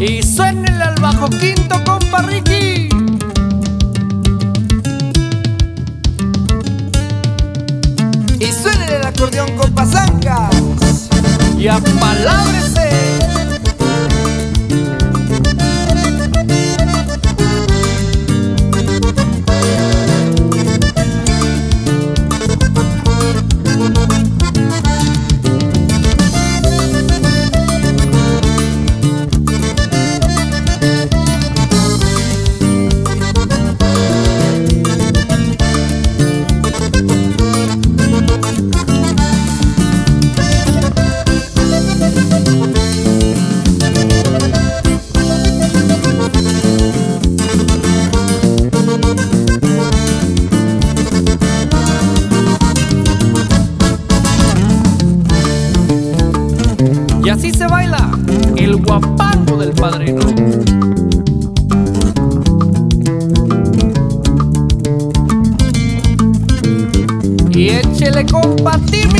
Y suénenle al bajo quinto, compa Ricky. Y suénenle el acordeón, compa Zancas. Y apalábrese. Y así se baila el guapango del padrino. Y échele compa Timmy.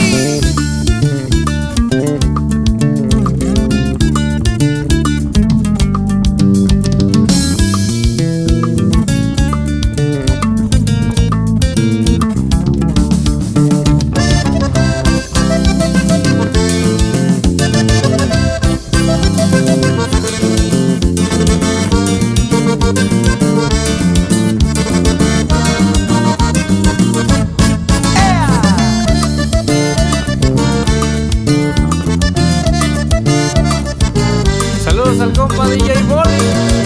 Saludos al compa DJ Bolly